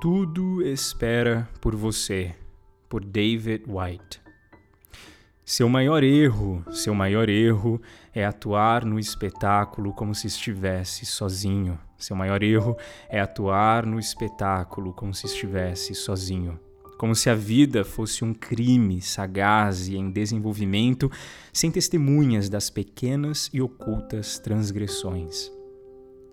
Tudo espera por você, por David White. Seu maior erro, seu maior erro é atuar no espetáculo como se estivesse sozinho. Seu maior erro é atuar no espetáculo como se estivesse sozinho. Como se a vida fosse um crime sagaz e em desenvolvimento, sem testemunhas das pequenas e ocultas transgressões.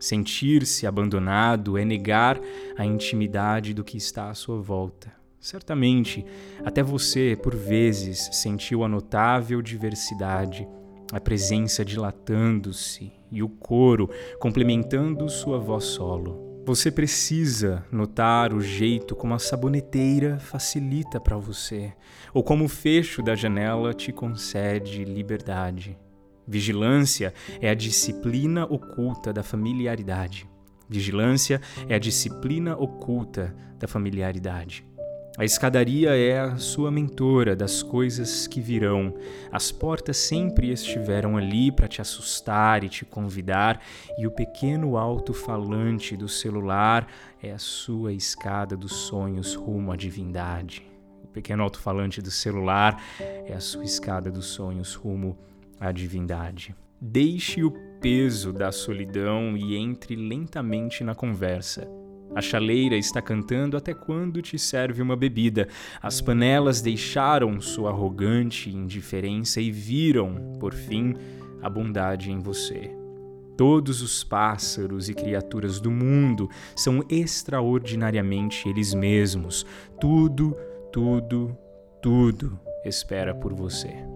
Sentir-se abandonado é negar a intimidade do que está à sua volta. Certamente, até você, por vezes, sentiu a notável diversidade, a presença dilatando-se e o coro complementando sua voz solo. Você precisa notar o jeito como a saboneteira facilita para você, ou como o fecho da janela te concede liberdade. Vigilância é a disciplina oculta da familiaridade. Vigilância é a disciplina oculta da familiaridade. A escadaria é a sua mentora das coisas que virão. As portas sempre estiveram ali para te assustar e te convidar, e o pequeno alto-falante do celular é a sua escada dos sonhos rumo à divindade. O pequeno alto-falante do celular é a sua escada dos sonhos rumo à a divindade. Deixe o peso da solidão e entre lentamente na conversa. A chaleira está cantando até quando te serve uma bebida. As panelas deixaram sua arrogante indiferença e viram, por fim, a bondade em você. Todos os pássaros e criaturas do mundo são extraordinariamente eles mesmos. Tudo, tudo, tudo espera por você.